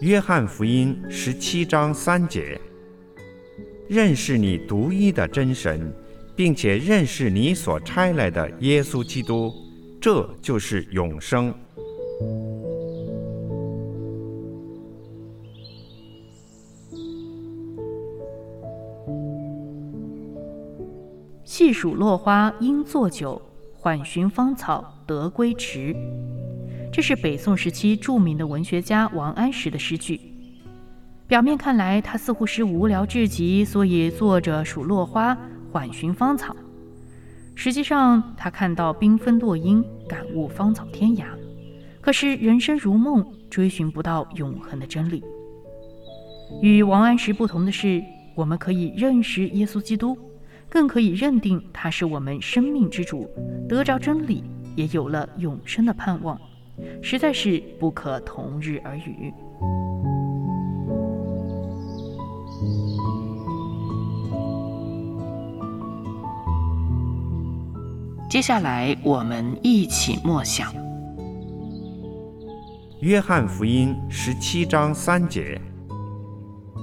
约翰福音十七章三节：认识你独一的真神，并且认识你所差来的耶稣基督，这就是永生。细数落花应作酒，缓寻芳草得归迟。这是北宋时期著名的文学家王安石的诗句。表面看来，他似乎是无聊至极，所以坐着数落花，缓寻芳草。实际上，他看到缤纷落英，感悟芳草天涯。可是人生如梦，追寻不到永恒的真理。与王安石不同的是，我们可以认识耶稣基督。更可以认定他是我们生命之主，得着真理，也有了永生的盼望，实在是不可同日而语。接下来，我们一起默想《约翰福音》十七章三节：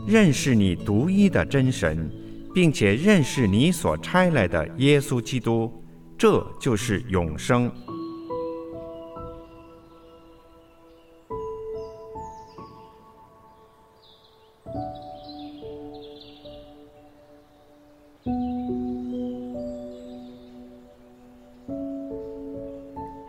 认识你独一的真神。并且认识你所差来的耶稣基督，这就是永生。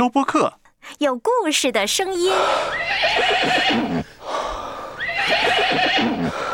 收播客，有故事的声音。Mm-hmm.